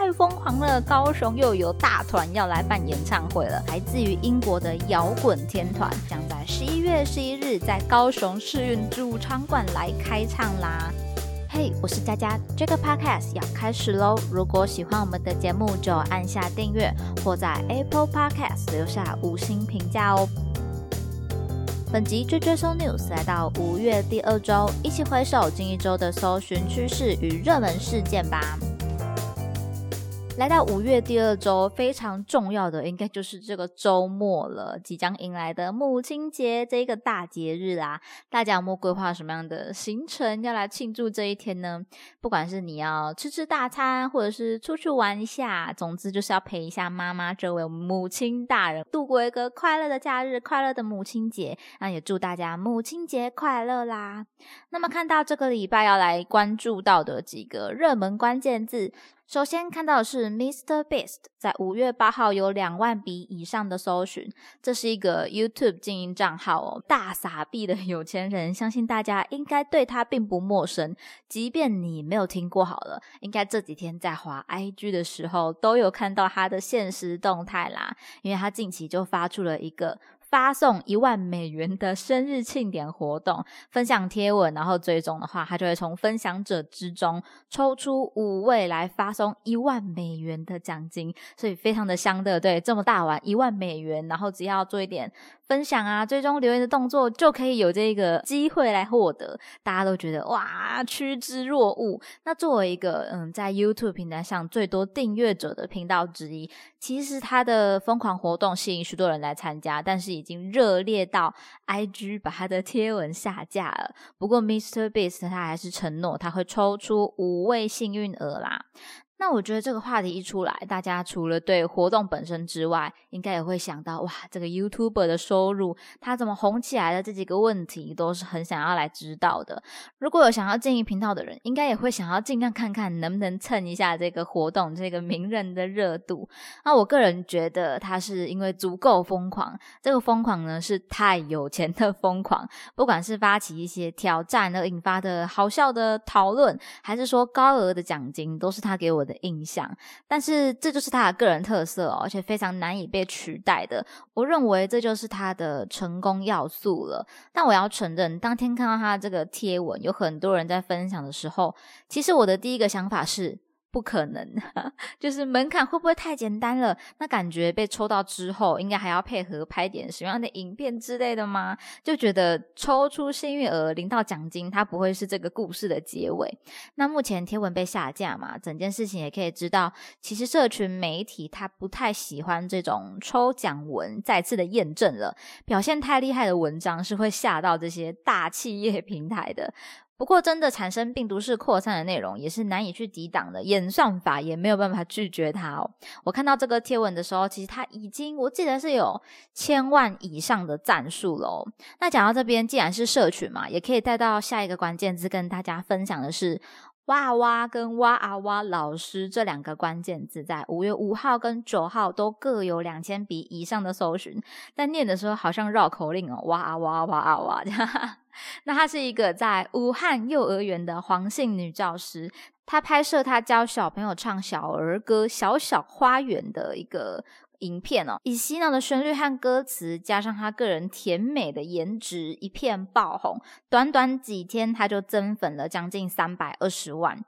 太疯狂了！高雄又有大团要来办演唱会了，来自于英国的摇滚天团将在十一月十一日在高雄世运主场馆来开唱啦！嘿，我是佳佳，这个 podcast 要开始喽！如果喜欢我们的节目，就按下订阅或在 Apple Podcast 留下五星评价哦。本集追追搜 news 来到五月第二周，一起回首近一周的搜寻趋势与热门事件吧。来到五月第二周，非常重要的应该就是这个周末了，即将迎来的母亲节这一个大节日啦。大家有没有规划什么样的行程要来庆祝这一天呢？不管是你要吃吃大餐，或者是出去玩一下，总之就是要陪一下妈妈这位母亲大人，度过一个快乐的假日，快乐的母亲节。那也祝大家母亲节快乐啦！那么看到这个礼拜要来关注到的几个热门关键字。首先看到的是 Mr. Beast，在五月八号有两万笔以上的搜寻，这是一个 YouTube 经营账号哦，大傻逼的有钱人，相信大家应该对他并不陌生，即便你没有听过好了，应该这几天在滑 IG 的时候都有看到他的现实动态啦，因为他近期就发出了一个。发送一万美元的生日庆典活动，分享贴文，然后追踪的话，他就会从分享者之中抽出五位来发送一万美元的奖金，所以非常的香的，对，这么大碗一万美元，然后只要做一点。分享啊，最终留言的动作就可以有这个机会来获得，大家都觉得哇趋之若鹜。那作为一个嗯，在 YouTube 平台上最多订阅者的频道之一，其实他的疯狂活动吸引许多人来参加，但是已经热烈到 IG 把他的贴文下架了。不过 Mr Beast 他还是承诺他会抽出五位幸运儿啦。那我觉得这个话题一出来，大家除了对活动本身之外，应该也会想到哇，这个 YouTuber 的收入，他怎么红起来的这几个问题，都是很想要来知道的。如果有想要经营频道的人，应该也会想要尽量看看能不能蹭一下这个活动这个名人的热度。那我个人觉得他是因为足够疯狂，这个疯狂呢是太有钱的疯狂，不管是发起一些挑战而引发的好笑的讨论，还是说高额的奖金，都是他给我的。的印象，但是这就是他的个人特色，而且非常难以被取代的。我认为这就是他的成功要素了。但我要承认，当天看到他这个贴文，有很多人在分享的时候，其实我的第一个想法是。不可能，就是门槛会不会太简单了？那感觉被抽到之后，应该还要配合拍点什么样的影片之类的吗？就觉得抽出幸运儿领到奖金，它不会是这个故事的结尾。那目前贴文被下架嘛，整件事情也可以知道，其实社群媒体它不太喜欢这种抽奖文，再次的验证了表现太厉害的文章是会吓到这些大企业平台的。不过，真的产生病毒式扩散的内容也是难以去抵挡的，演算法也没有办法拒绝它哦。我看到这个贴文的时候，其实它已经，我记得是有千万以上的赞数喽。那讲到这边，既然是社群嘛，也可以带到下一个关键字，跟大家分享的是。哇哇跟哇啊哇老师这两个关键字，在五月五号跟九号都各有两千笔以上的搜寻，但念的时候好像绕口令哦，哇啊哇哇啊哇。这 样那她是一个在武汉幼儿园的黄姓女教师，她拍摄她教小朋友唱小儿歌《小小花园》的一个。影片哦，以洗脑的旋律和歌词，加上他个人甜美的颜值，一片爆红。短短几天，他就增粉了将近三百二十万。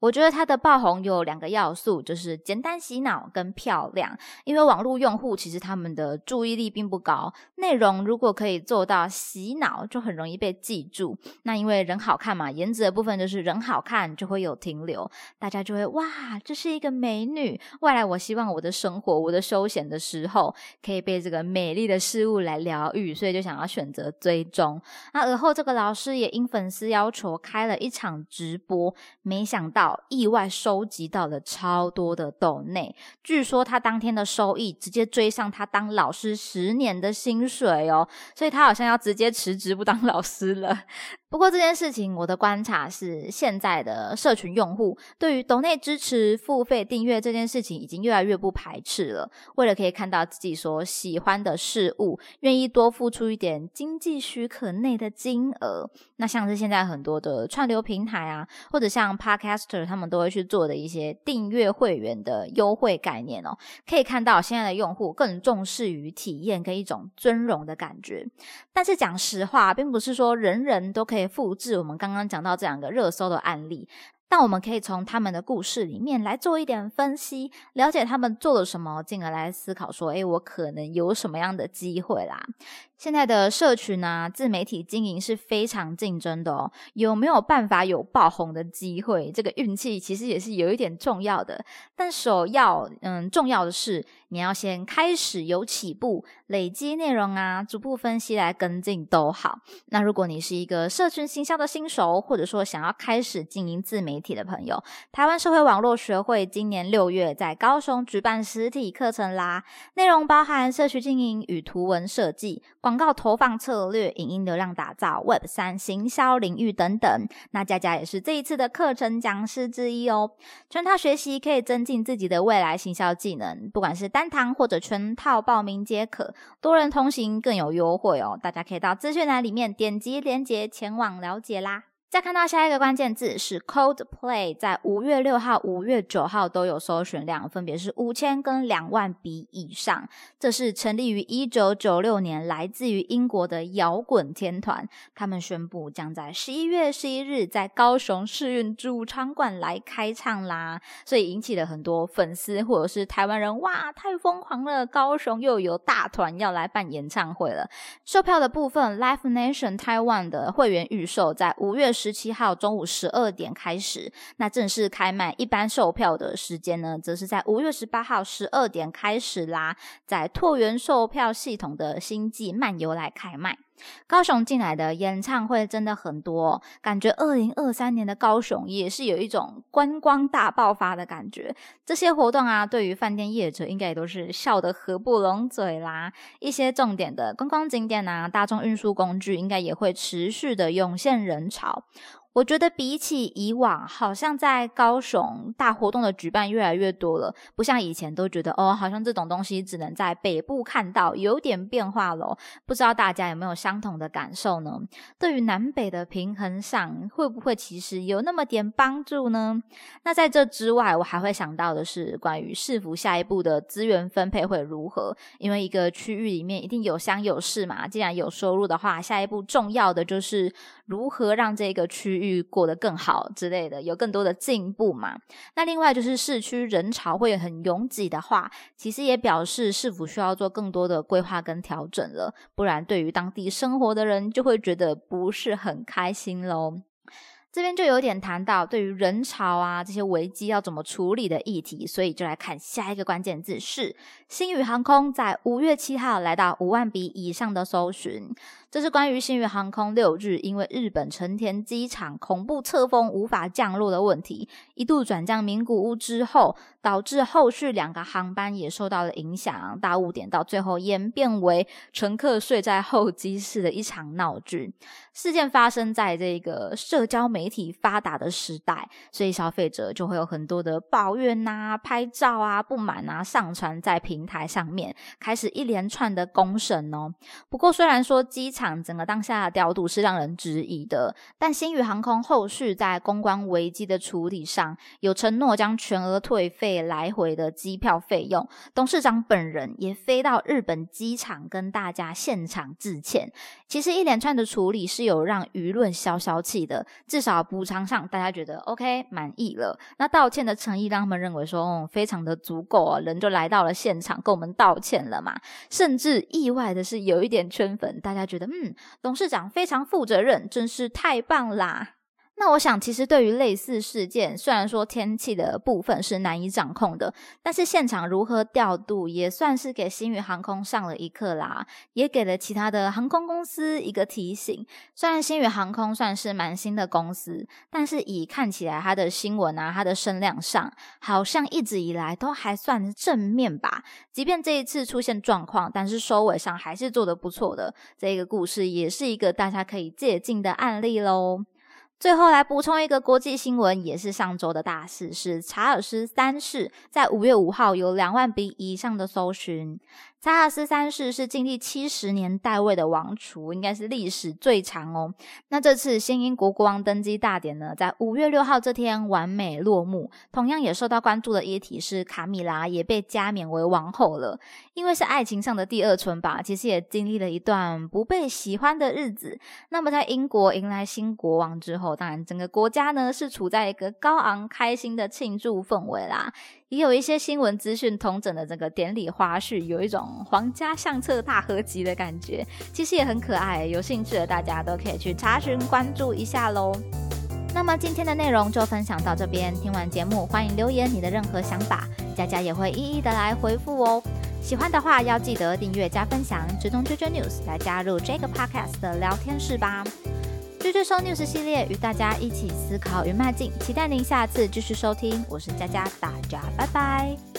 我觉得他的爆红有两个要素，就是简单洗脑跟漂亮。因为网络用户其实他们的注意力并不高，内容如果可以做到洗脑，就很容易被记住。那因为人好看嘛，颜值的部分就是人好看就会有停留，大家就会哇，这是一个美女。未来我希望我的生活，我的休闲。的时候可以被这个美丽的事物来疗愈，所以就想要选择追踪。那而后这个老师也因粉丝要求开了一场直播，没想到意外收集到了超多的豆内，据说他当天的收益直接追上他当老师十年的薪水哦，所以他好像要直接辞职不当老师了。不过这件事情，我的观察是，现在的社群用户对于抖内支持、付费订阅这件事情，已经越来越不排斥了。为了可以看到自己所喜欢的事物，愿意多付出一点经济许可内的金额。那像是现在很多的串流平台啊，或者像 Podcaster，他们都会去做的一些订阅会员的优惠概念哦。可以看到，现在的用户更重视于体验跟一种尊荣的感觉。但是讲实话，并不是说人人都可以复制我们刚刚讲到这两个热搜的案例，但我们可以从他们的故事里面来做一点分析，了解他们做了什么，进而来思考说：诶，我可能有什么样的机会啦？现在的社群啊，自媒体经营是非常竞争的哦。有没有办法有爆红的机会？这个运气其实也是有一点重要的。但首要，嗯，重要的是你要先开始有起步，累积内容啊，逐步分析来跟进都好。那如果你是一个社群行销的新手，或者说想要开始经营自媒体的朋友，台湾社会网络学会今年六月在高雄举办实体课程啦，内容包含社区经营与图文设计。广告投放策略、影音流量打造、Web 三行销领域等等，那佳佳也是这一次的课程讲师之一哦。全套学习可以增进自己的未来行销技能，不管是单堂或者全套报名皆可，多人同行更有优惠哦。大家可以到资讯栏里面点击链接前往了解啦。再看到下一个关键字是 Coldplay，在五月六号、五月九号都有搜寻量，分别是五千跟两万笔以上。这是成立于一九九六年，来自于英国的摇滚天团。他们宣布将在十一月十一日在高雄世运主场馆来开唱啦，所以引起了很多粉丝或者是台湾人，哇，太疯狂了！高雄又有大团要来办演唱会了。售票的部分，Live Nation Taiwan 的会员预售在五月。十七号中午十二点开始，那正式开卖。一般售票的时间呢，则是在五月十八号十二点开始啦。在拓元售票系统的星际漫游来开卖。高雄进来的演唱会真的很多，感觉二零二三年的高雄也是有一种观光大爆发的感觉。这些活动啊，对于饭店业者应该也都是笑得合不拢嘴啦。一些重点的观光景点啊，大众运输工具应该也会持续的涌现人潮。我觉得比起以往，好像在高雄大活动的举办越来越多了，不像以前都觉得哦，好像这种东西只能在北部看到，有点变化了。不知道大家有没有相同的感受呢？对于南北的平衡上，会不会其实有那么点帮助呢？那在这之外，我还会想到的是关于市府下一步的资源分配会如何？因为一个区域里面一定有乡有市嘛，既然有收入的话，下一步重要的就是如何让这个区。域过得更好之类的，有更多的进步嘛？那另外就是市区人潮会很拥挤的话，其实也表示是否需要做更多的规划跟调整了，不然对于当地生活的人就会觉得不是很开心喽。这边就有点谈到对于人潮啊这些危机要怎么处理的议题，所以就来看下一个关键字是新宇航空在五月七号来到五万笔以上的搜寻。这是关于新宇航空六日因为日本成田机场恐怖侧风无法降落的问题，一度转降名古屋之后，导致后续两个航班也受到了影响，大误点到最后演变为乘客睡在候机室的一场闹剧。事件发生在这个社交媒媒体发达的时代，所以消费者就会有很多的抱怨呐、拍照啊、不满啊，上传在平台上面，开始一连串的公审哦。不过虽然说机场整个当下的调度是让人质疑的，但新宇航空后续在公关危机的处理上，有承诺将全额退费来回的机票费用。董事长本人也飞到日本机场跟大家现场致歉。其实一连串的处理是有让舆论消消气的，至少补偿上大家觉得 OK 满意了。那道歉的诚意让他们认为说，嗯，非常的足够啊，人就来到了现场跟我们道歉了嘛。甚至意外的是有一点圈粉，大家觉得。嗯，董事长非常负责任，真是太棒啦。那我想，其实对于类似事件，虽然说天气的部分是难以掌控的，但是现场如何调度，也算是给新宇航空上了一课啦，也给了其他的航空公司一个提醒。虽然新宇航空算是蛮新的公司，但是以看起来它的新闻啊，它的声量上，好像一直以来都还算正面吧。即便这一次出现状况，但是收尾上还是做得不错的。这个故事也是一个大家可以借鉴的案例喽。最后来补充一个国际新闻，也是上周的大事，是查尔斯三世在五月五号有两万笔以上的搜寻。查尔斯三世是经历七十年代位的王储，应该是历史最长哦。那这次新英国国王登基大典呢，在五月六号这天完美落幕。同样也受到关注的议题是卡米拉也被加冕为王后了，因为是爱情上的第二春吧。其实也经历了一段不被喜欢的日子。那么在英国迎来新国王之后当然整个国家呢是处在一个高昂开心的庆祝氛围啦。也有一些新闻资讯同整的这个典礼花絮，有一种皇家相册大合集的感觉，其实也很可爱。有兴趣的大家都可以去查询关注一下喽。那么今天的内容就分享到这边，听完节目欢迎留言你的任何想法，佳佳也会一一的来回复哦。喜欢的话要记得订阅加分享，追踪追追 news 来加入这个 podcast 的聊天室吧。追追收 news 系列与大家一起思考与迈进，期待您下次继续收听。我是佳佳，大家拜拜。